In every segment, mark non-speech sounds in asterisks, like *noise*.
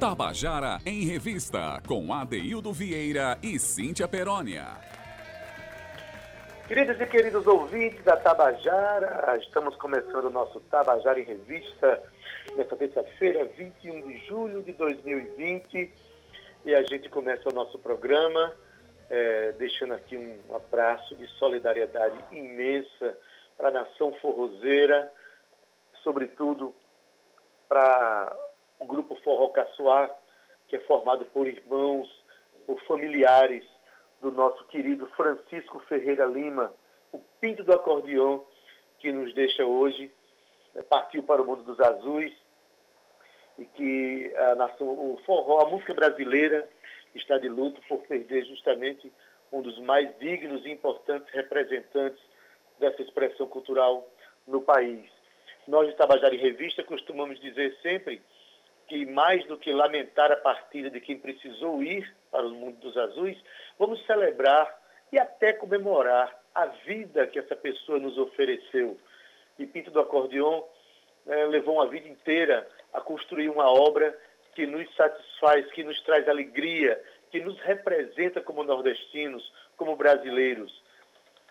Tabajara em Revista, com Adeildo Vieira e Cíntia Perónia. Queridos e queridos ouvintes da Tabajara, estamos começando o nosso Tabajara em Revista nesta terça-feira, 21 de julho de 2020. E a gente começa o nosso programa é, deixando aqui um abraço de solidariedade imensa para a nação forrozeira, sobretudo para o grupo Forró Caçoar, que é formado por irmãos, por familiares do nosso querido Francisco Ferreira Lima, o pinto do acordeão que nos deixa hoje, né, partiu para o mundo dos azuis e que a nação, o forró, a música brasileira está de luto por perder justamente um dos mais dignos e importantes representantes dessa expressão cultural no país. Nós, de Tabajara em Revista, costumamos dizer sempre que, mais do que lamentar a partida de quem precisou ir para o mundo dos azuis, vamos celebrar e até comemorar a vida que essa pessoa nos ofereceu. E Pinto do Acordeon né, levou uma vida inteira a construir uma obra que nos satisfaz, que nos traz alegria, que nos representa como nordestinos, como brasileiros,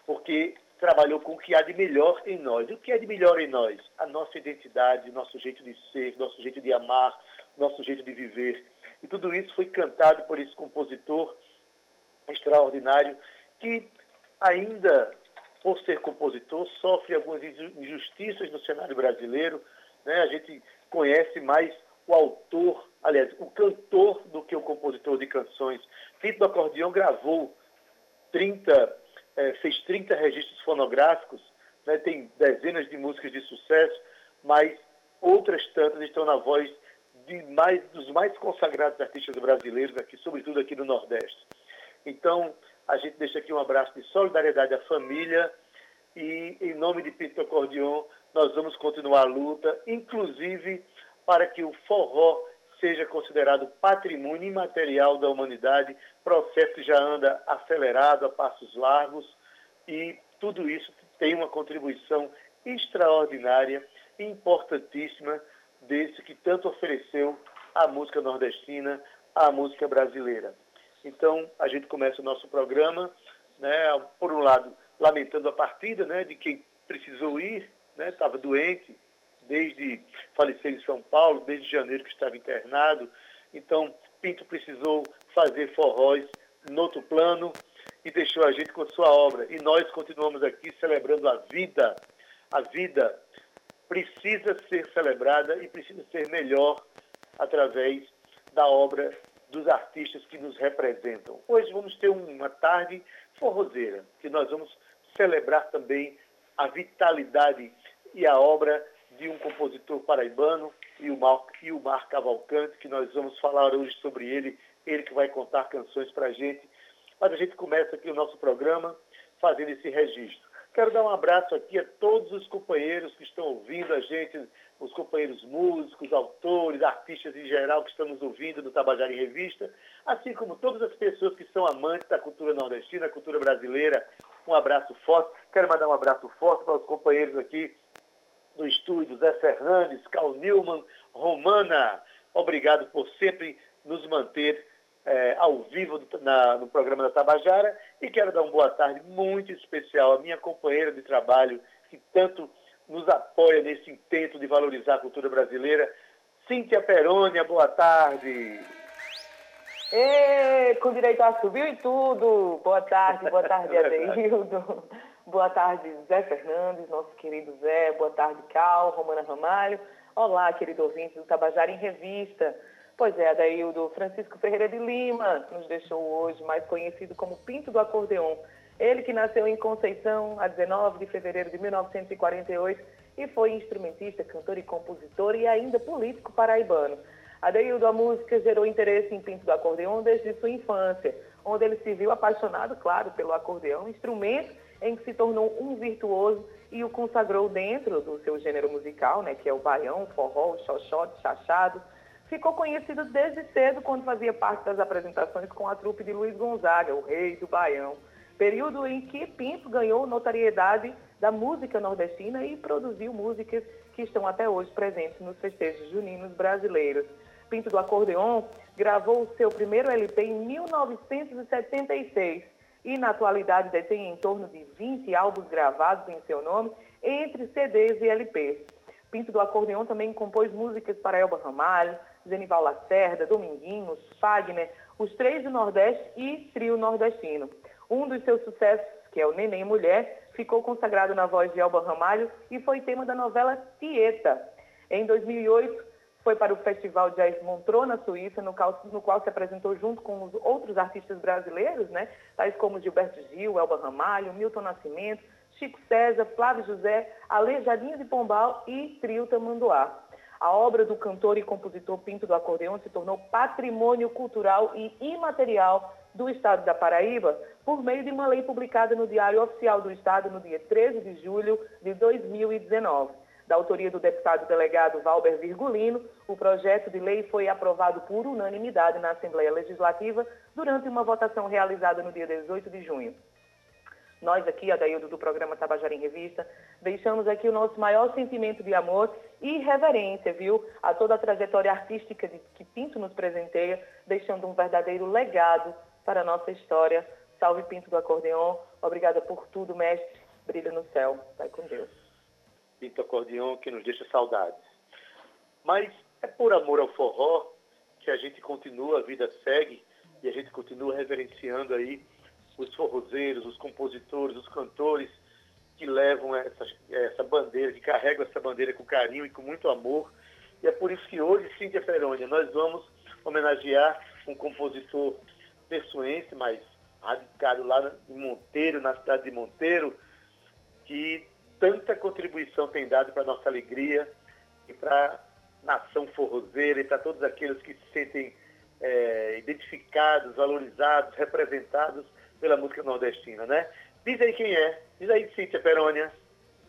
porque trabalhou com o que há de melhor em nós. E o que é de melhor em nós? A nossa identidade, nosso jeito de ser, nosso jeito de amar, nosso jeito de viver. E tudo isso foi cantado por esse compositor extraordinário que ainda, por ser compositor, sofre algumas injustiças no cenário brasileiro. Né? A gente conhece mais o autor, aliás, o cantor do que o compositor de canções. Fito do Acordeão gravou 30 é, fez 30 registros fonográficos, né, tem dezenas de músicas de sucesso, mas outras tantas estão na voz de mais, dos mais consagrados artistas brasileiros, aqui, sobretudo aqui no Nordeste. Então, a gente deixa aqui um abraço de solidariedade à família e, em nome de Pinto Acordeon, nós vamos continuar a luta, inclusive para que o forró seja considerado patrimônio imaterial da humanidade, processo que já anda acelerado a passos largos e tudo isso tem uma contribuição extraordinária e importantíssima desse que tanto ofereceu à música nordestina, à música brasileira. Então, a gente começa o nosso programa, né, por um lado, lamentando a partida né, de quem precisou ir, estava né, doente, desde falecer em São Paulo, desde janeiro que estava internado. Então, Pinto precisou fazer forróis no outro plano e deixou a gente com sua obra. E nós continuamos aqui celebrando a vida. A vida precisa ser celebrada e precisa ser melhor através da obra dos artistas que nos representam. Hoje vamos ter uma tarde forrozeira, que nós vamos celebrar também a vitalidade e a obra de um compositor paraibano, o, Mar, o Mar Cavalcante, que nós vamos falar hoje sobre ele, ele que vai contar canções para a gente. Mas a gente começa aqui o nosso programa fazendo esse registro. Quero dar um abraço aqui a todos os companheiros que estão ouvindo a gente, os companheiros músicos, autores, artistas em geral que estão nos ouvindo no Tabajara em Revista, assim como todas as pessoas que são amantes da cultura nordestina, da cultura brasileira. Um abraço forte. Quero mandar um abraço forte para os companheiros aqui no estúdio, Zé Fernandes, Carl Newman, Romana. Obrigado por sempre nos manter é, ao vivo na, no programa da Tabajara e quero dar uma boa tarde muito especial à minha companheira de trabalho que tanto nos apoia nesse intento de valorizar a cultura brasileira, Cíntia Perônia, boa tarde. Ê, com direito a subir e tudo. Boa tarde, boa *laughs* tarde, Adeildo. Boa tarde, Zé Fernandes, nosso querido Zé. Boa tarde, Cal, Romana Ramalho. Olá, querido ouvinte do Tabajara em Revista. Pois é, Adaildo Francisco Ferreira de Lima nos deixou hoje, mais conhecido como Pinto do Acordeon. Ele que nasceu em Conceição a 19 de fevereiro de 1948 e foi instrumentista, cantor e compositor e ainda político paraibano. Adeildo, a música gerou interesse em Pinto do Acordeon desde sua infância, onde ele se viu apaixonado, claro, pelo acordeão, instrumento em que se tornou um virtuoso e o consagrou dentro do seu gênero musical, né, que é o baião, forró, xoxote, chachado. Ficou conhecido desde cedo quando fazia parte das apresentações com a trupe de Luiz Gonzaga, o rei do baião. Período em que Pinto ganhou notoriedade da música nordestina e produziu músicas que estão até hoje presentes nos festejos juninos brasileiros. Pinto do Acordeon gravou o seu primeiro LP em 1976 e, na atualidade, detém em torno de 20 álbuns gravados em seu nome, entre CDs e LPs. Pinto do Acordeon também compôs músicas para Elba Ramalho, Genival Lacerda, Dominguinhos, Fagner, Os Três do Nordeste e Trio Nordestino. Um dos seus sucessos, que é o Neném Mulher, ficou consagrado na voz de Elba Ramalho e foi tema da novela Tieta. Em 2008, foi para o Festival Jazz Montreux, na Suíça, no qual, no qual, se apresentou junto com os outros artistas brasileiros, né, tais como Gilberto Gil, Elba Ramalho, Milton Nascimento, Chico César, Flávio José, Aleijadinho de Pombal e Trio Tamanduá. A obra do cantor e compositor Pinto do Acordeão se tornou patrimônio cultural e imaterial do Estado da Paraíba por meio de uma lei publicada no Diário Oficial do Estado no dia 13 de julho de 2019 da autoria do deputado delegado Valber Virgulino, o projeto de lei foi aprovado por unanimidade na Assembleia Legislativa durante uma votação realizada no dia 18 de junho. Nós aqui, Adaildo, do programa Tabajara em Revista, deixamos aqui o nosso maior sentimento de amor e reverência, viu, a toda a trajetória artística de, que Pinto nos presenteia, deixando um verdadeiro legado para a nossa história. Salve Pinto do Acordeon. Obrigada por tudo, mestre. Brilha no céu. Vai com Deus. Pinto Acordeon que nos deixa saudades. Mas é por amor ao forró que a gente continua, a vida segue e a gente continua reverenciando aí os forrozeiros, os compositores, os cantores que levam essa, essa bandeira, que carregam essa bandeira com carinho e com muito amor. E é por isso que hoje, Cíntia Ferônia, nós vamos homenagear um compositor pessoense, mas radicado lá em Monteiro, na cidade de Monteiro, que tanta contribuição tem dado para a nossa alegria e para a nação forrozeira e para todos aqueles que se sentem é, identificados, valorizados, representados pela música nordestina, né? Diz aí quem é. Diz aí, Cíntia Perônia.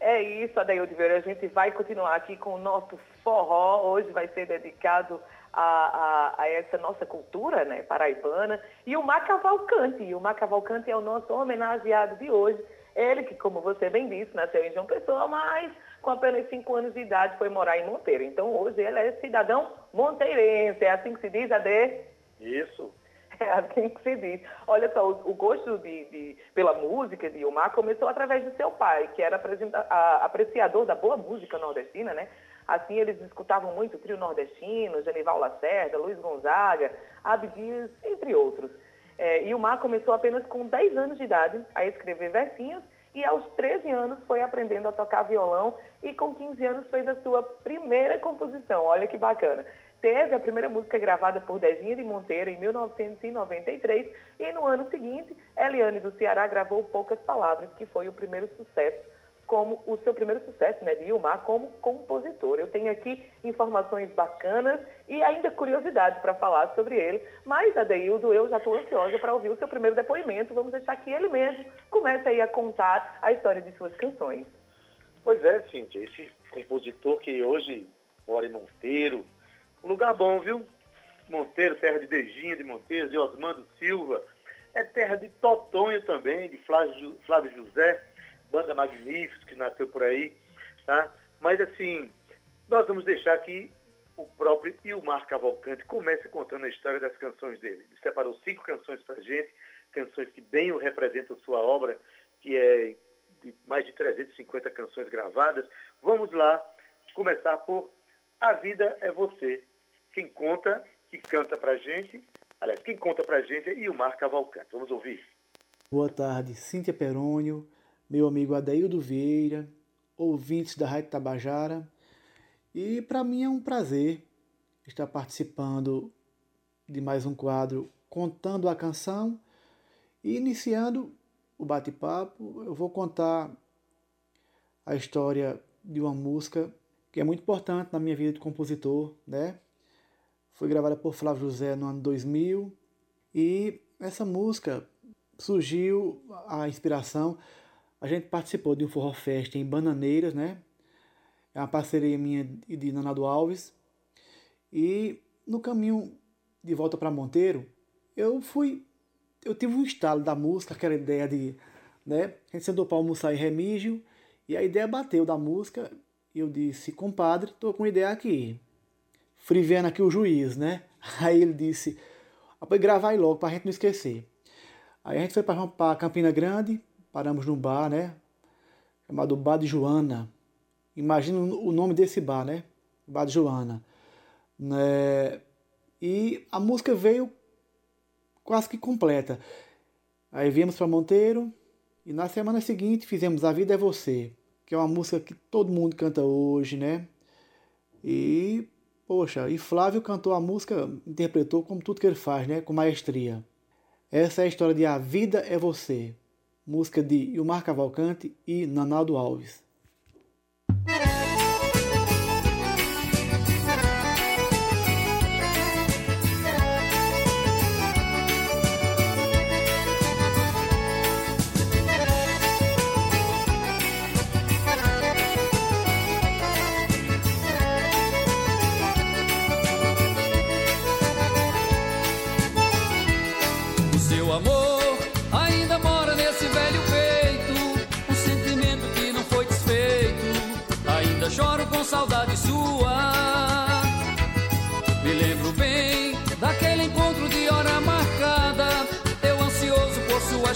É isso, Adaildo Vera. A gente vai continuar aqui com o nosso forró. Hoje vai ser dedicado a, a, a, essa nossa cultura né, paraibana. E o Macavalcante. O Macavalcante é o nosso homenageado de hoje. Ele que, como você bem disse, nasceu em João Pessoa, mas com apenas 5 anos de idade foi morar em Monteiro. Então hoje ele é cidadão monteirense. É assim que se diz, Ade? Isso. *laughs* Assim que se diz. Olha só, o, o gosto de, de, pela música de Omar começou através de seu pai, que era apreciador da boa música nordestina, né? Assim, eles escutavam muito o trio nordestino, Genival Lacerda, Luiz Gonzaga, Abdias, entre outros. É, e o Mar começou apenas com 10 anos de idade a escrever versinhos e aos 13 anos foi aprendendo a tocar violão e com 15 anos fez a sua primeira composição. Olha que bacana. Teve a primeira música gravada por Dezinha de Monteiro em 1993 e no ano seguinte, Eliane do Ceará gravou Poucas Palavras, que foi o primeiro sucesso como o seu primeiro sucesso, né, de Ilmar como compositor. Eu tenho aqui informações bacanas e ainda curiosidades para falar sobre ele, mas, Adeildo, eu já estou ansiosa para ouvir o seu primeiro depoimento. Vamos deixar que ele mesmo comece aí a contar a história de suas canções. Pois é, Cíntia, esse compositor que hoje mora em Monteiro, lugar bom, viu? Monteiro, terra de Dejinha de Monteiro, de Osmando Silva, é terra de Totonho também, de Flávio, Flávio José, banda magnífica que nasceu por aí, tá? Mas assim, nós vamos deixar que o próprio Ilmar Cavalcante comece contando a história das canções dele. Ele separou cinco canções para gente, canções que bem o representam sua obra, que é de mais de 350 canções gravadas. Vamos lá começar por A Vida é Você. Quem conta, que canta pra gente, aliás, quem conta pra gente é Ilmar Cavalcante. Vamos ouvir. Boa tarde, Cíntia Perônio, meu amigo Adeildo Vieira, ouvintes da Rádio Tabajara. E para mim é um prazer estar participando de mais um quadro Contando a Canção. E iniciando o bate-papo, eu vou contar a história de uma música que é muito importante na minha vida de compositor, né? Foi gravada por Flávio José no ano 2000 e essa música surgiu a inspiração a gente participou de um Forró Fest em Bananeiras, né? É uma parceria minha e de Nanado Alves. E no caminho de volta para Monteiro, eu fui. Eu tive um estalo da música, aquela ideia de. Né? A gente sentou para almoçar em Remígio e a ideia bateu da música. E eu disse, compadre, tô com ideia aqui. Friviando aqui o juiz, né? *laughs* Aí ele disse, para gravar aí logo, para a gente não esquecer. Aí a gente foi para Campina Grande, paramos num bar, né? Chamado Bar de Joana. Imagina o nome desse bar, né? Bar de Joana. Né? E a música veio quase que completa. Aí viemos para Monteiro e na semana seguinte fizemos A Vida é Você, que é uma música que todo mundo canta hoje, né? E, poxa, e Flávio cantou a música, interpretou como tudo que ele faz, né? Com maestria. Essa é a história de A Vida é Você, música de Ilmar Cavalcante e Nanaldo Alves.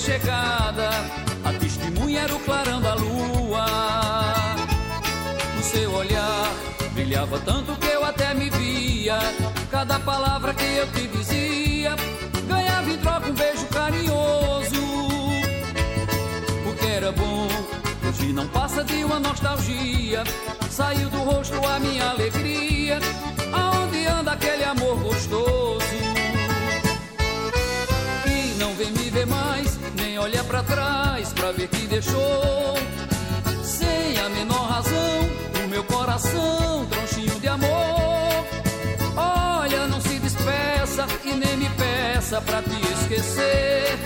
Chegada, a testemunha era o clarão da lua. O seu olhar brilhava tanto que eu até me via. Cada palavra que eu te dizia, ganhava em troca um beijo carinhoso. O que era bom, hoje não passa de uma nostalgia. Saiu do rosto a minha alegria. Aonde anda aquele amor gostoso? Olha para trás pra ver que deixou sem a menor razão o meu coração tronchinho de amor. Olha, não se despeça e nem me peça pra te esquecer.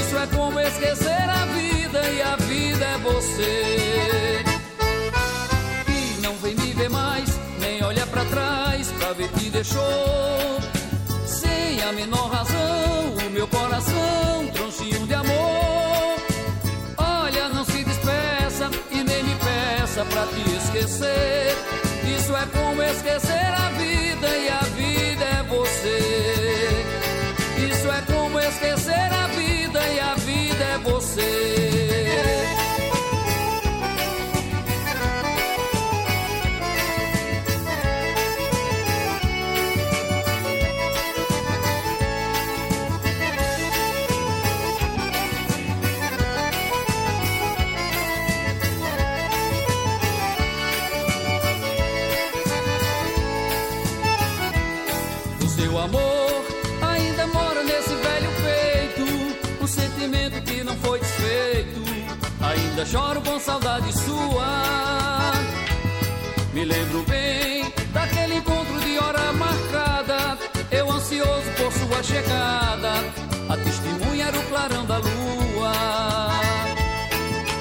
Isso é como esquecer a vida e a vida é você. E não vem me ver mais, nem olha para trás pra ver que deixou sem a menor razão o meu coração tronchinho de amor. Pra te esquecer. Isso é como esquecer a vida e a vida é você. Isso é como esquecer a vida e a vida é você. Ainda choro com saudade sua. Me lembro bem daquele encontro de hora marcada, eu ansioso por sua chegada. A testemunha era o clarão da lua.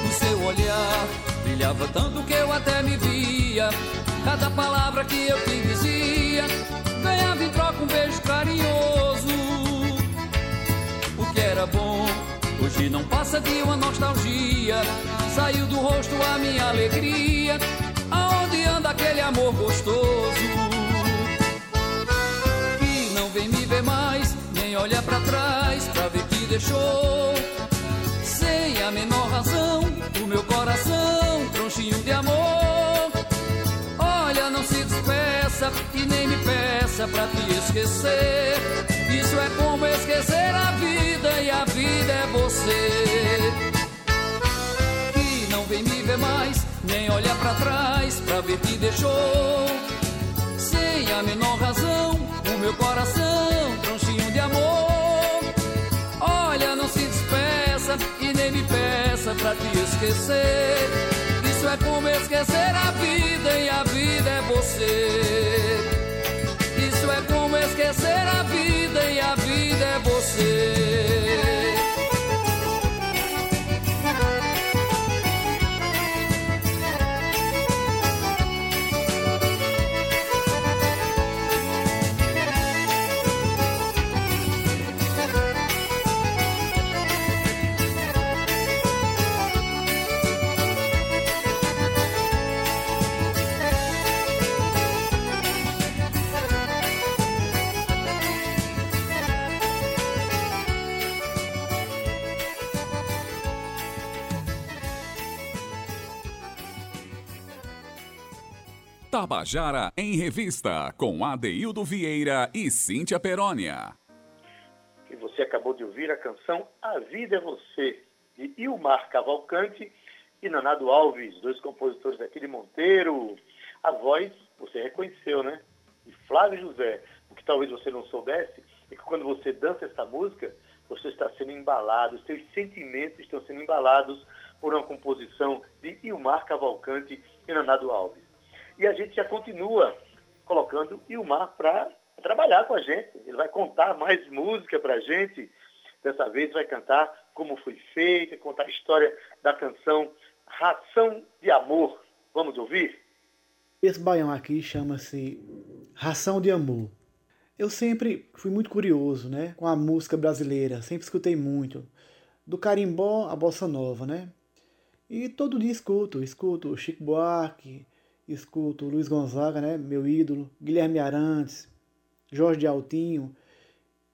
O seu olhar brilhava tanto que eu até me via. Cada palavra que eu te dizia, ganhava em troca um beijo carinhoso. O que era bom Hoje não passa de uma nostalgia. Saiu do rosto a minha alegria. Aonde anda aquele amor gostoso? Que não vem me ver mais, nem olha para trás pra ver que deixou. Sem a menor razão, o meu coração, tronchinho de amor. Não se despeça e nem me peça pra te esquecer. Isso é como esquecer a vida e a vida é você. Que não vem me ver mais, nem olha para trás pra ver que deixou. Sem a menor razão, o meu coração, tronchinho de amor. Olha, não se despeça e nem me peça pra te esquecer. É como esquecer a vida e a vida é você. Isso é como esquecer a vida e a vida é você. Tabajara em Revista, com Adeildo Vieira e Cíntia Perónia. E você acabou de ouvir a canção A Vida é Você, de Ilmar Cavalcante e Nanado Alves, dois compositores aqui de Monteiro. A voz, você reconheceu, né? De Flávio José. O que talvez você não soubesse é que quando você dança essa música, você está sendo embalado, seus sentimentos estão sendo embalados por uma composição de Ilmar Cavalcante e Nanado Alves. E a gente já continua colocando Ilmar para trabalhar com a gente. Ele vai contar mais música para a gente. Dessa vez vai cantar como foi feita, contar a história da canção Ração de Amor. Vamos ouvir? Esse baião aqui chama-se Ração de Amor. Eu sempre fui muito curioso, né, com a música brasileira, sempre escutei muito, do carimbó à bossa nova, né? E todo dia escuto, escuto Chico Buarque, escuto Luiz Gonzaga, né, meu ídolo, Guilherme Arantes, Jorge Altinho,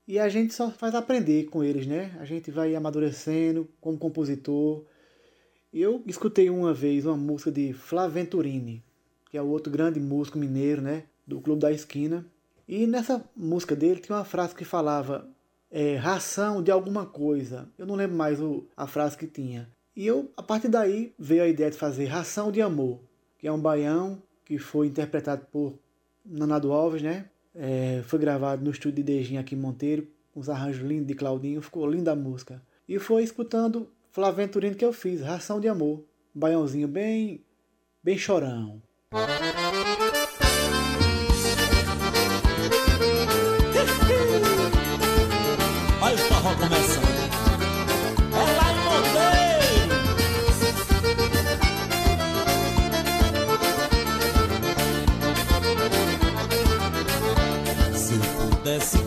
e a gente só faz aprender com eles, né? A gente vai amadurecendo como compositor. Eu escutei uma vez uma música de Flaventurini, que é o outro grande músico mineiro, né, do Clube da Esquina. E nessa música dele tinha uma frase que falava é, ração de alguma coisa. Eu não lembro mais o, a frase que tinha. E eu, a partir daí, veio a ideia de fazer Ração de Amor que é um baião que foi interpretado por Nanado Alves, né? É, foi gravado no estúdio de Dejinho aqui em Monteiro, com os arranjos lindos de Claudinho, ficou linda a música. E foi escutando Flaventurino que eu fiz, Ração de Amor, baiãozinho bem, bem chorão.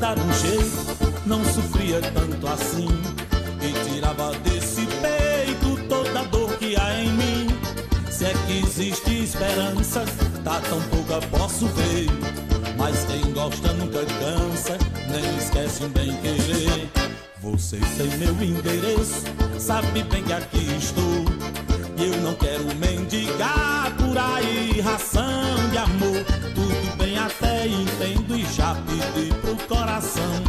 Dar um jeito, não sofria tanto assim. E tirava desse peito toda a dor que há em mim. Se é que existe esperança, tá tão pouca posso ver. Mas quem gosta nunca cansa, nem esquece um bem querer. Você tem meu endereço, sabe bem que aqui estou. E eu não quero mendigar por aí ração de amor. Tudo bem, até entendo e já pedi pro coração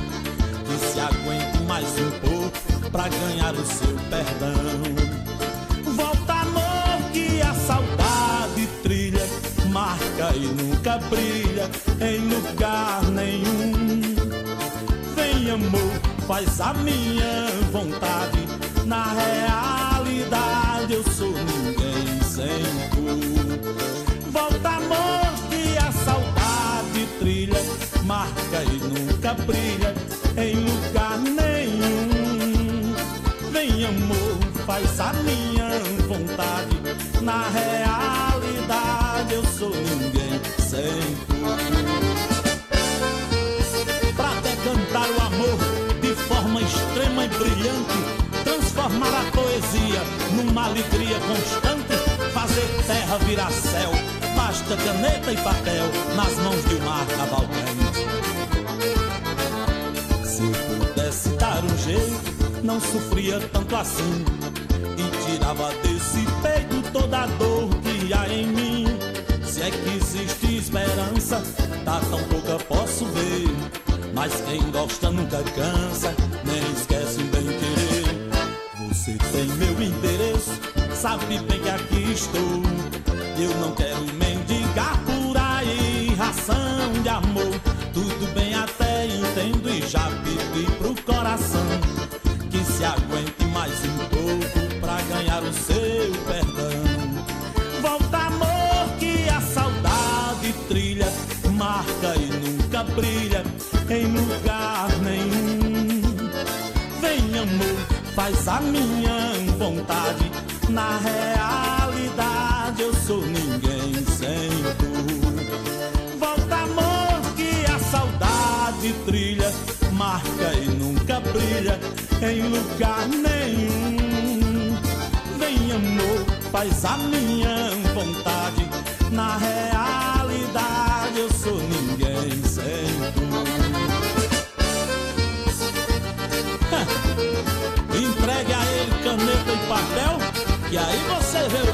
que se aguente mais um pouco pra ganhar o seu perdão. Volta, amor, que a saudade trilha, marca e nunca brilha em lugar nenhum. Vem, amor, faz a minha vontade na realidade eu sou ninguém sem marca e nunca brilha em lugar nenhum. Vem amor, faz a minha vontade. Na realidade eu sou ninguém sem tu. Pra até cantar o amor de forma extrema e brilhante transformar a poesia numa alegria constante, fazer terra virar céu, basta caneta e papel nas mãos de um mar cavalcante. Se pudesse dar um jeito, não sofria tanto assim, e tirava desse peito toda a dor que há em mim. Se é que existe esperança, tá tão pouca posso ver. Mas quem gosta nunca cansa, nem esquece um bem querer. Você tem meu endereço, sabe bem que aqui estou. Eu não quero mendigar por aí ração de amor. Tudo bem, até entendo e já pedi pro coração que se aguente mais um pouco pra ganhar o seu perdão. Volta, amor, que a saudade trilha, marca e nunca brilha em lugar nenhum. Vem, amor faz a minha vontade. Na realidade sou ninguém sem tu. Volta amor que a saudade trilha, marca e nunca brilha em lugar nenhum. Vem amor, faz a minha vontade. Na realidade eu sou ninguém sem tu. Entregue a ele caneta e papel, que aí você vê o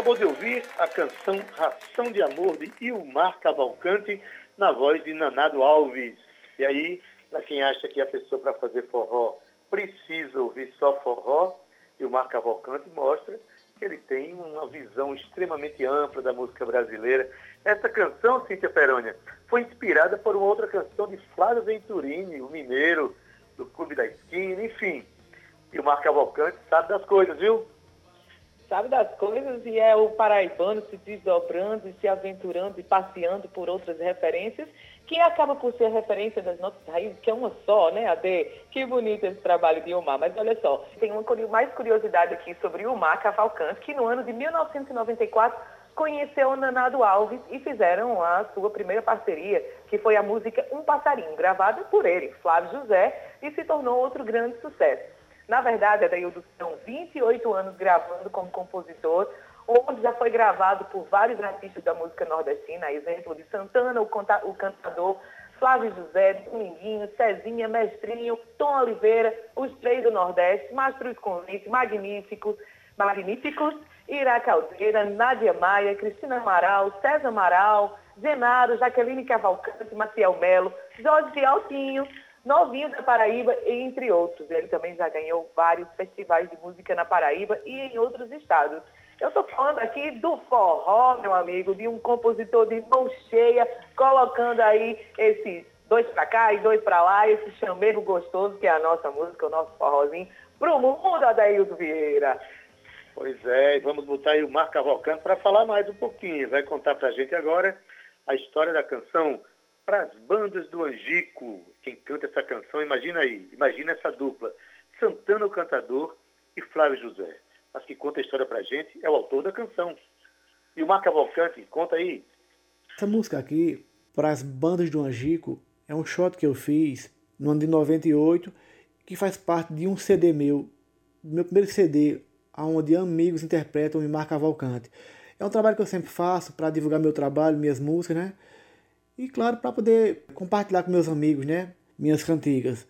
acabou de ouvir a canção Ração de Amor de Ilmar Cavalcante, na voz de Nanado Alves. E aí, para quem acha que a pessoa para fazer forró precisa ouvir só forró, Ilmar Cavalcante mostra que ele tem uma visão extremamente ampla da música brasileira. Essa canção, Cíntia Perônia, foi inspirada por uma outra canção de Flávio Venturini, o mineiro do Clube da Esquina, enfim. Ilmar Cavalcante sabe das coisas, viu? Sabe das coisas e é o paraibano se desdobrando e se aventurando e passeando por outras referências, que acaba por ser referência das nossas raízes, que é uma só, né, Ade? Que bonito esse trabalho de Omar. Mas olha só, tem uma mais curiosidade aqui sobre Omar Cavalcante, que no ano de 1994 conheceu o Nanado Alves e fizeram a sua primeira parceria, que foi a música Um Passarinho, gravada por ele, Flávio José, e se tornou outro grande sucesso. Na verdade, Adaildo, são 28 anos gravando como compositor, onde já foi gravado por vários artistas da música nordestina, exemplo de Santana, o, o cantador, Flávio José, Dominguinho, Cezinha, Mestrinho, Tom Oliveira, os três do Nordeste, Mastruz Convite, Magníficos, Magníficos, Ira Caldeira, Nádia Maia, Cristina Amaral, César Amaral, Genaro, Jaqueline Cavalcante, Maciel Melo, Jorge Altinho, novinho da Paraíba, entre outros. Ele também já ganhou vários festivais de música na Paraíba e em outros estados. Eu estou falando aqui do forró, meu amigo, de um compositor de mão cheia, colocando aí esses dois para cá e dois para lá, esse chamego gostoso que é a nossa música, o nosso forrozinho, para o mundo, Adaildo Vieira. Pois é, e vamos botar aí o Marco Cavalcante para falar mais um pouquinho. Vai contar para a gente agora a história da canção para as bandas do Angico. Quem canta essa canção, imagina aí, imagina essa dupla. Santana o cantador e Flávio José. Mas que conta a história para a gente é o autor da canção. E o Marco Cavalcante, conta aí. Essa música aqui, para as bandas do Angico, é um shot que eu fiz no ano de 98, que faz parte de um CD meu, meu primeiro CD, onde amigos interpretam o Mar Cavalcante. É um trabalho que eu sempre faço para divulgar meu trabalho, minhas músicas, né? E claro, para poder compartilhar com meus amigos, né? Minhas cantigas.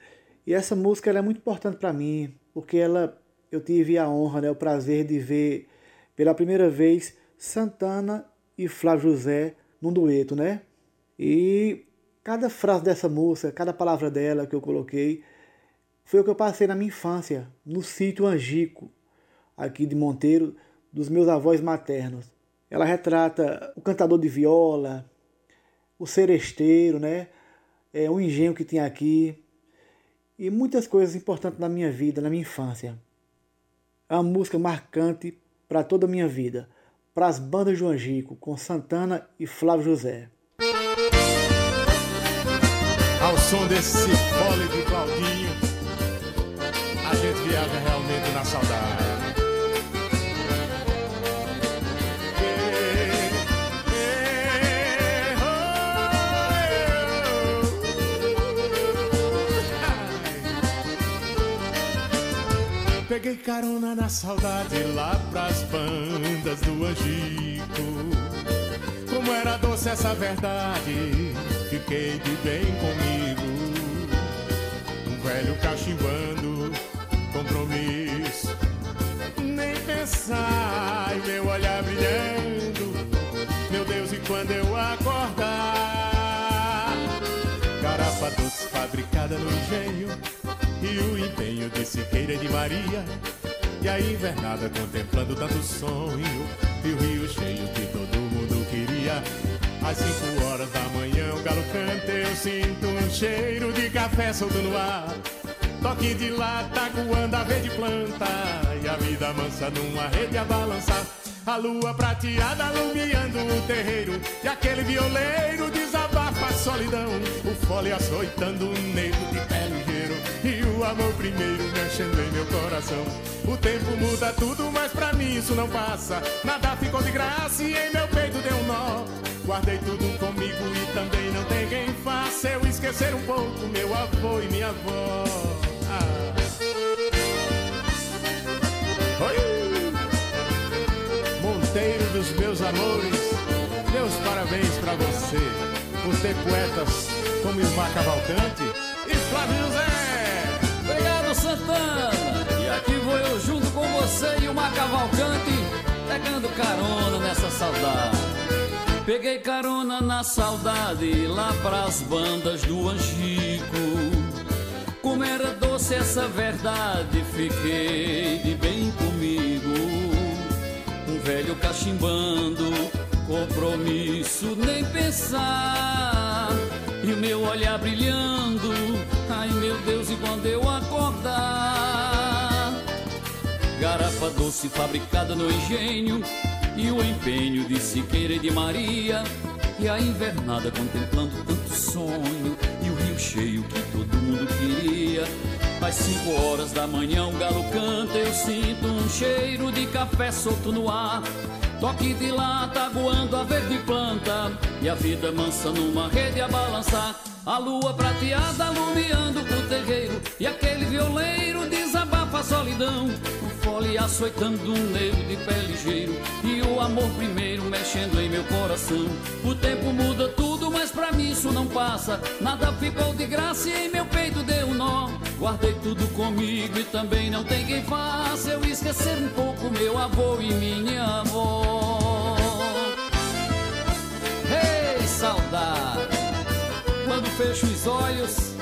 E essa música é muito importante para mim, porque ela eu tive a honra, né, o prazer de ver pela primeira vez Santana e Flávio José num dueto, né? E cada frase dessa música, cada palavra dela que eu coloquei, foi o que eu passei na minha infância, no sítio Angico, aqui de Monteiro, dos meus avós maternos. Ela retrata o cantador de viola, o seresteiro, né? É, o engenho que tinha aqui e muitas coisas importantes na minha vida, na minha infância. É uma música marcante para toda a minha vida, para as bandas do Angico, com Santana e Flávio José. Ao som desse fole de Claudinho, a gente viaja realmente na saudade. Peguei carona na saudade lá pras bandas do Angico. Como era doce essa verdade, fiquei de bem comigo. Um velho cachimbando, compromisso. Nem pensar, e meu olhar brilhando. Meu Deus, e quando eu acordar? Garapa doce fabricada no engenho e o empenho de Siqueira e de Maria. E a invernada contemplando tanto sonho e o rio cheio que todo mundo queria. Às cinco horas da manhã o galo canta, eu sinto um cheiro de café solto no ar. Toque de lata coando a verde planta e a vida mansa numa rede a balançar. A lua prateada alumiando o terreiro e aquele violeiro desabafa a solidão. O fole açoitando um negro de pé o amor primeiro mexendo em meu coração. O tempo muda tudo, mas pra mim isso não passa. Nada ficou de graça e em meu peito deu um nó. Guardei tudo comigo e também não tem quem faça eu esquecer um pouco meu avô e minha avó. Ah. Oi! Monteiro dos meus amores, meus parabéns pra você por ter poetas como Ilmar Cavalcante e Flávio José. Santana. E aqui vou eu junto com você e o Mar Cavalcante, pegando carona nessa saudade. Peguei carona na saudade lá pras bandas do Angico. Como era doce essa verdade, fiquei de bem comigo. Um velho cachimbando, compromisso nem pensar. E o meu olhar brilhando, meu Deus, e quando eu acordar? Garrafa doce fabricada no engenho, e o empenho de Siqueira e de Maria. E a invernada contemplando tanto sonho e o rio cheio que todo mundo queria. Às cinco horas da manhã um galo canta, eu sinto um cheiro de café solto no ar. Toque de lata aguando a verde planta e a vida mansa numa rede a balançar. A lua prateada alumiando o terreiro e aquele violeiro desabafa a solidão. O fole açoitando um negro de pé ligeiro e o amor primeiro mexendo em meu coração. O tempo muda tudo, mas pra mim isso não passa. Nada ficou de graça e em meu peito deu um nó. Guardei tudo comigo e também não tem quem faça eu esquecer um pouco meu avô e minha avó. Ei, saudade! Quando fecho os olhos,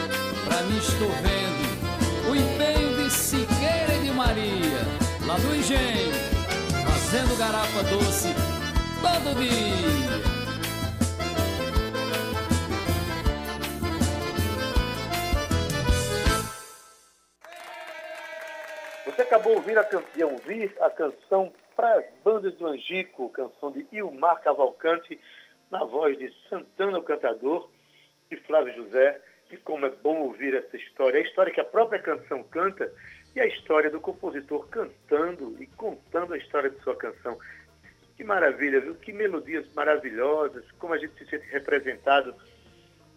pra mim estou vendo o empenho de Siqueira e de Maria, lá do engenho, fazendo garrafa doce todo dia. Acabou ouvindo a, can... de ouvir a canção Para as Bandas do Angico, canção de Ilmar Cavalcante, na voz de Santana o Cantador e Flávio José. E como é bom ouvir essa história, a história que a própria canção canta e a história do compositor cantando e contando a história de sua canção. Que maravilha, viu? Que melodias maravilhosas, como a gente se sente representado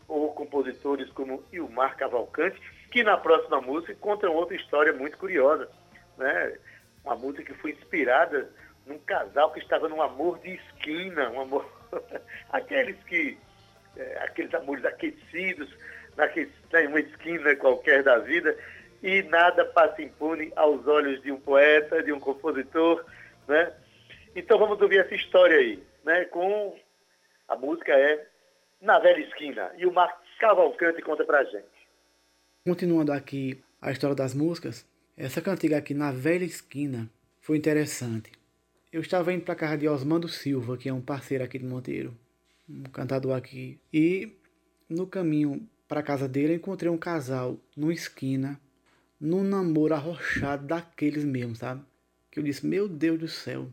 por compositores como Ilmar Cavalcante, que na próxima música contam outra história muito curiosa. Né? Uma música que foi inspirada num casal que estava num amor de esquina, um amor. *laughs* aqueles que. É, aqueles amores aquecidos, naquele, em uma esquina qualquer da vida, e nada passa impune aos olhos de um poeta, de um compositor, né? Então vamos ouvir essa história aí, né? Com a música é Na Velha Esquina e o Marcos Cavalcante conta pra gente. Continuando aqui a história das músicas, essa cantiga aqui na Velha Esquina foi interessante. Eu estava indo para casa de Osmando Silva, que é um parceiro aqui de Monteiro, um cantador aqui, e no caminho para casa dele eu encontrei um casal numa esquina, num namoro arrochado daqueles mesmo, sabe? Que eu disse, meu Deus do céu,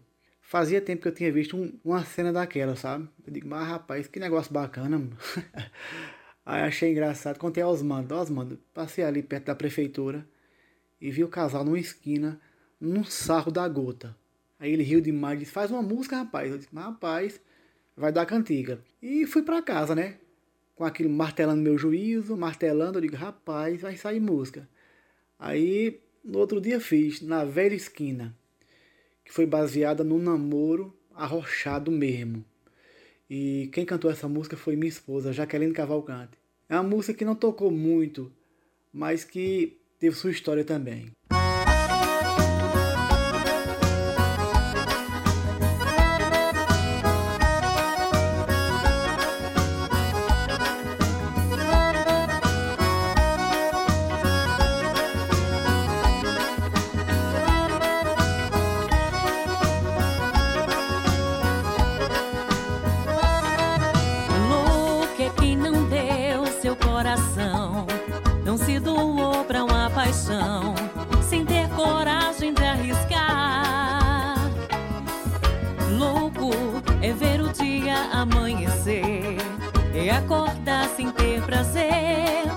Fazia tempo que eu tinha visto um, uma cena daquela, sabe? Eu digo, mas rapaz, que negócio bacana, mano. *laughs* Aí achei engraçado. Contei a Osmando, Osmando, passei ali perto da prefeitura e vi o casal numa esquina, num sarro da gota. Aí ele riu demais e disse, faz uma música, rapaz. Eu disse, rapaz, vai dar cantiga. E fui para casa, né? Com aquilo martelando meu juízo, martelando, eu digo, rapaz, vai sair música. Aí, no outro dia fiz, na velha esquina que foi baseada no namoro arrochado mesmo. E quem cantou essa música foi minha esposa, Jaqueline Cavalcante. É uma música que não tocou muito, mas que teve sua história também. sem ter prazer.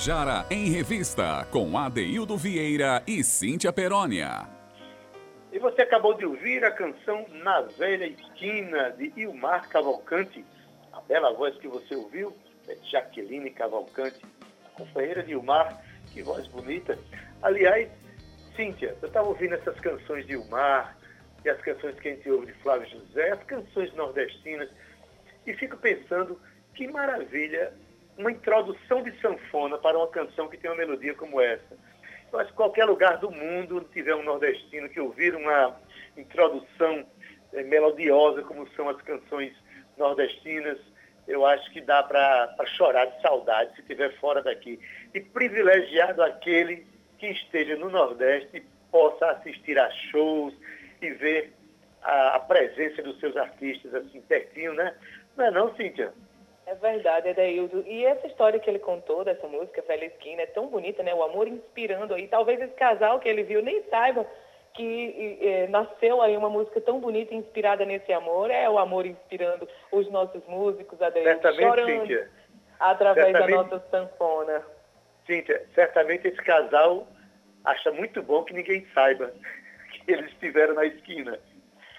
Tabajara em Revista, com Adeildo Vieira e Cíntia Perónia. E você acabou de ouvir a canção Na Velha Esquina, de Ilmar Cavalcante. A bela voz que você ouviu é Jaqueline Cavalcante, companheira de Ilmar. Que voz bonita. Aliás, Cíntia, eu estava ouvindo essas canções de Ilmar e as canções que a gente ouve de Flávio José, as canções nordestinas, e fico pensando que maravilha uma introdução de sanfona para uma canção que tem uma melodia como essa. Eu acho que qualquer lugar do mundo tiver um nordestino que ouvir uma introdução eh, melodiosa como são as canções nordestinas, eu acho que dá para chorar de saudade se estiver fora daqui. E privilegiado aquele que esteja no Nordeste e possa assistir a shows e ver a, a presença dos seus artistas assim pertinho, né? Não é não, Cíntia? É verdade, Edeildo. E essa história que ele contou dessa música, Velha Esquina, é tão bonita, né? O amor inspirando aí. Talvez esse casal que ele viu nem saiba que nasceu aí uma música tão bonita, inspirada nesse amor. É o amor inspirando os nossos músicos, Certamente, chorando Cíntia. através da nossa sanfona. Cíntia, certamente esse casal acha muito bom que ninguém saiba *laughs* que eles estiveram na esquina.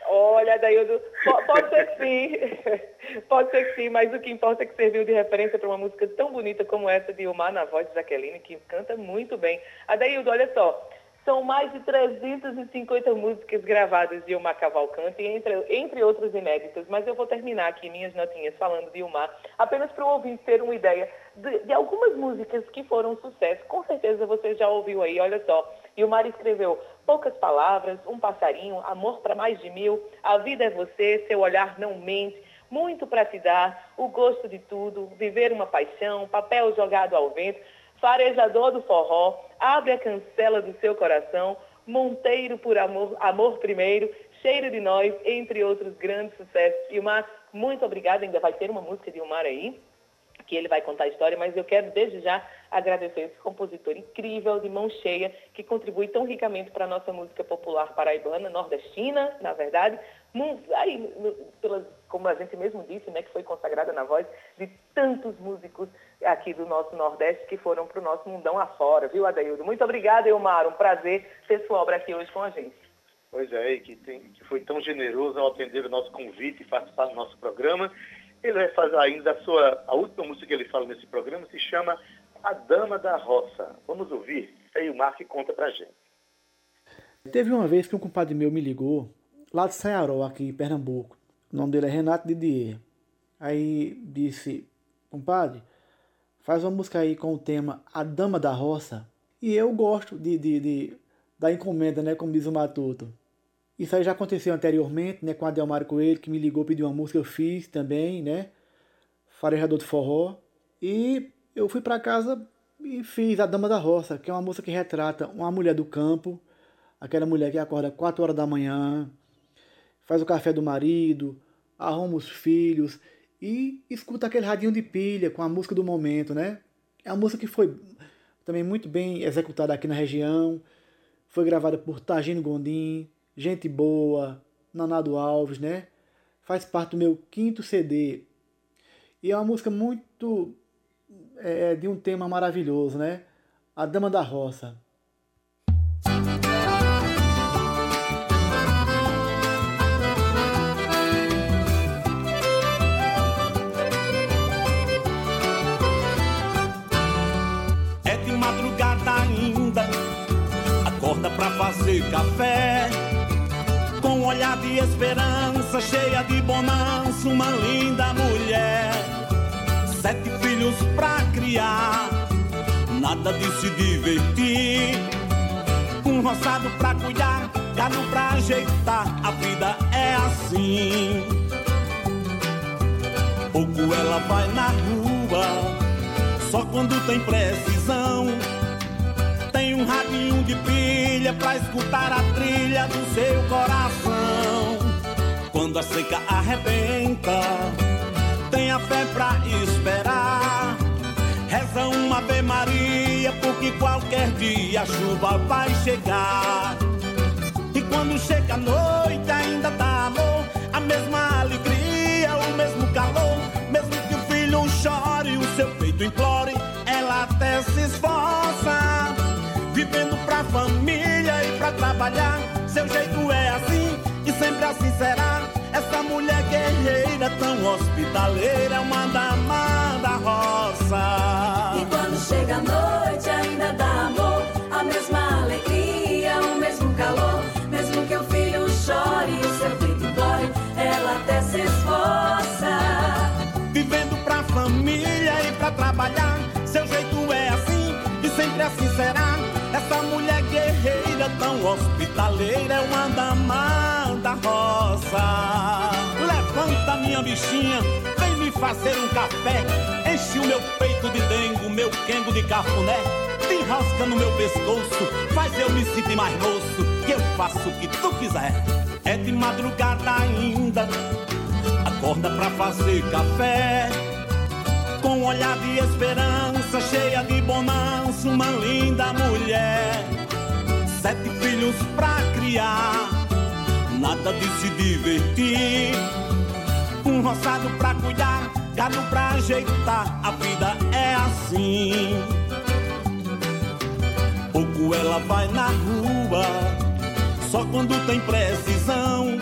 Olha, Daildo, po- pode ser que sim, *laughs* pode ser que sim, mas o que importa é que serviu de referência para uma música tão bonita como essa de Ilmar na voz de Jaqueline, que canta muito bem. Adaildo, olha só, são mais de 350 músicas gravadas de Ilmar Cavalcante, entre, entre outras inéditas, mas eu vou terminar aqui minhas notinhas falando de Ilmar, apenas para o ouvinte ter uma ideia de, de algumas músicas que foram sucesso. Com certeza você já ouviu aí, olha só. Ilmar escreveu Poucas Palavras, Um Passarinho, Amor para Mais de Mil, A Vida é Você, Seu Olhar Não Mente, Muito para Te Dar, O Gosto de Tudo, Viver uma Paixão, Papel Jogado ao Vento, Farejador do Forró, Abre a Cancela do Seu Coração, Monteiro por Amor, Amor Primeiro, Cheiro de Nós, entre outros grandes sucessos. Ilmar, muito obrigada, ainda vai ter uma música de Ilmar aí que ele vai contar a história, mas eu quero desde já agradecer esse compositor incrível, de mão cheia, que contribui tão ricamente para a nossa música popular paraibana, nordestina, na verdade, aí, pelas, como a gente mesmo disse, né, que foi consagrada na voz de tantos músicos aqui do nosso Nordeste que foram para o nosso mundão afora, viu, Adaildo? Muito obrigada, Elmar, um prazer ter sua obra aqui hoje com a gente. Pois é, que, tem, que foi tão generoso ao atender o nosso convite e participar do nosso programa. Ele vai fazer ainda a sua, a última música que ele fala nesse programa se chama A Dama da Roça. Vamos ouvir? Aí o Mark conta pra gente. Teve uma vez que um compadre meu me ligou, lá de Saiaró, aqui em Pernambuco. O nome dele é Renato Didier. Aí disse, compadre, faz uma música aí com o tema A Dama da Roça. E eu gosto de, de, de da encomenda, né, como diz o Matuto. Isso aí já aconteceu anteriormente, né, com a Delmar Coelho, que me ligou, pediu uma música, eu fiz também, né, Farejador de Forró. E eu fui para casa e fiz A Dama da Roça, que é uma música que retrata uma mulher do campo, aquela mulher que acorda 4 horas da manhã, faz o café do marido, arruma os filhos e escuta aquele radinho de pilha com a música do momento, né? É uma música que foi também muito bem executada aqui na região, foi gravada por Tagino Gondim, Gente Boa, Nanado Alves, né? Faz parte do meu quinto CD. E é uma música muito. É, de um tema maravilhoso, né? A Dama da Roça. É de madrugada ainda, acorda pra fazer café um olhar de esperança, cheia de bonança, uma linda mulher. Sete filhos pra criar, nada de se divertir. Um roçado pra cuidar, gado pra ajeitar, a vida é assim. Pouco ela vai na rua, só quando tem precisão um radinho de pilha pra escutar a trilha do seu coração. Quando a seca arrebenta, tenha fé pra esperar. Reza uma Ave Maria, porque qualquer dia a chuva vai chegar. E quando chega a noite, ainda dá amor, a mesma alegria, o mesmo calor. Mesmo que o filho chore, o seu peito implore, pra trabalhar. Seu jeito é assim e sempre assim será. Essa mulher guerreira, tão hospitaleira, é uma dama da roça. E quando chega a noite, ainda dá amor, a mesma alegria, o mesmo calor. Mesmo que o filho chore, o seu peito implore, ela até se esforça. Vivendo pra família e pra trabalhar. Seu jeito é assim e sempre assim será. Tão hospitaleira, é uma dama da roça. Levanta minha bichinha, vem me fazer um café. Enche o meu peito de dengo, meu quengo de cafuné. Te enrosca no meu pescoço, faz eu me sentir mais moço. Que eu faço o que tu quiser. É de madrugada ainda, acorda pra fazer café com um olhar de esperança, cheia de bonança, uma linda mulher. Sete filhos pra criar, nada de se divertir. Um roçado pra cuidar, gado pra ajeitar, a vida é assim. Pouco ela vai na rua, só quando tem precisão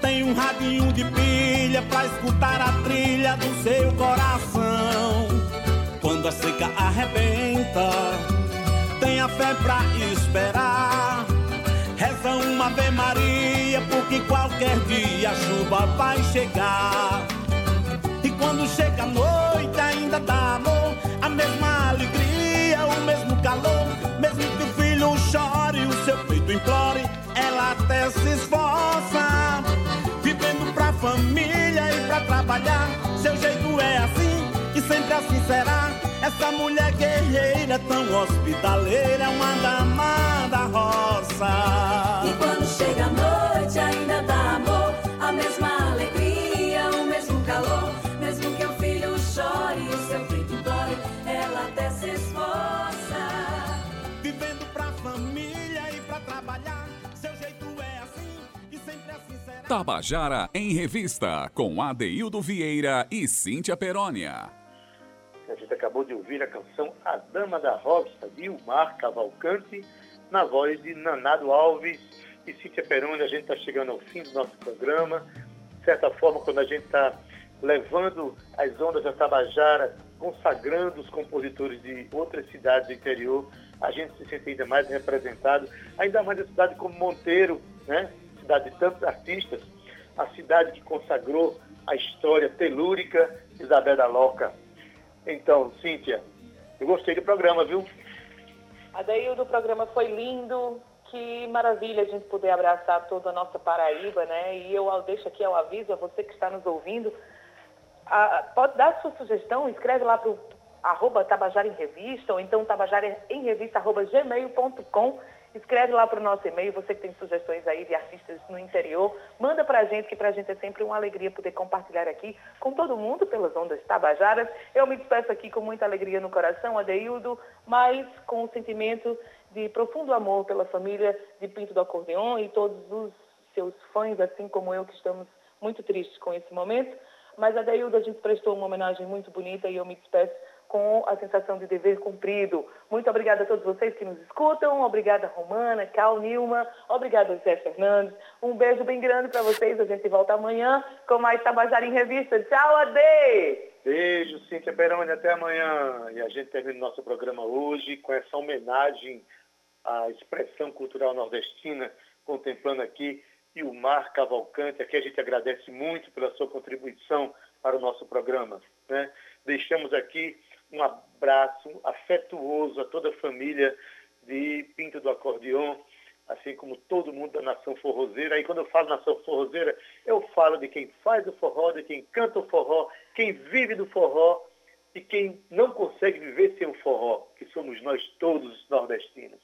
tem um radinho de pilha pra escutar a trilha do seu coração. Quando a seca arrebenta, tenha fé pra esperar. Reza uma Ave Maria, porque qualquer dia a chuva vai chegar. E quando chega a noite, ainda dá amor, a mesma alegria, o mesmo calor. Mesmo que o filho chore, o seu peito implore, ela até se esforça vivendo pra família e pra trabalhar. Seu jeito é assim e sempre assim será. Essa mulher guerreira, tão hospitaleira, é uma dama da roça. E quando chega a noite, ainda dá amor, a mesma alegria, o mesmo calor. Mesmo que o filho chore, o seu filho dói, ela até se esforça. Vivendo pra família e pra trabalhar, seu jeito é assim e sempre assim será. Tabajara em Revista, com Adeildo Vieira e Cíntia Perónia. Acabou de ouvir a canção A Dama da Roça, de Ilmar Cavalcante, na voz de Nanado Alves e Cíntia Peroni. A gente está chegando ao fim do nosso programa. De certa forma, quando a gente está levando as ondas da Tabajara, consagrando os compositores de outras cidades do interior, a gente se sente ainda mais representado, ainda mais a cidade como Monteiro, né? cidade de tantos artistas, a cidade que consagrou a história telúrica de Isabel da Loca. Então, Cíntia, eu gostei do programa, viu? Adeildo, o programa foi lindo, que maravilha a gente poder abraçar toda a nossa Paraíba, né? E eu deixo aqui o aviso a você que está nos ouvindo, a, pode dar sua sugestão, escreve lá para o arroba Tabajara em Revista, ou então tabajara em revista, arroba gmail.com Escreve lá para o nosso e-mail, você que tem sugestões aí de artistas no interior, manda para a gente, que para a gente é sempre uma alegria poder compartilhar aqui com todo mundo pelas ondas tabajaras. Eu me despeço aqui com muita alegria no coração, Adeildo, mas com o sentimento de profundo amor pela família de Pinto do Acordeon e todos os seus fãs, assim como eu, que estamos muito tristes com esse momento. Mas, Adeildo, a gente prestou uma homenagem muito bonita e eu me despeço com a sensação de dever cumprido. Muito obrigada a todos vocês que nos escutam. Obrigada, Romana, Cal, Nilma. Obrigada, Zé Fernandes. Um beijo bem grande para vocês. A gente volta amanhã com mais Tabajara em Revista. Tchau, Ade! Beijo, Cíntia Peroni. Até amanhã. E a gente termina o nosso programa hoje com essa homenagem à expressão cultural nordestina, contemplando aqui e o Mar Cavalcante. Aqui a gente agradece muito pela sua contribuição para o nosso programa. Né? Deixamos aqui um abraço afetuoso a toda a família de Pinto do Acordeon, assim como todo mundo da nação forrozeira. Aí quando eu falo nação forrozeira, eu falo de quem faz o forró, de quem canta o forró, quem vive do forró e quem não consegue viver sem o forró, que somos nós todos nordestinos.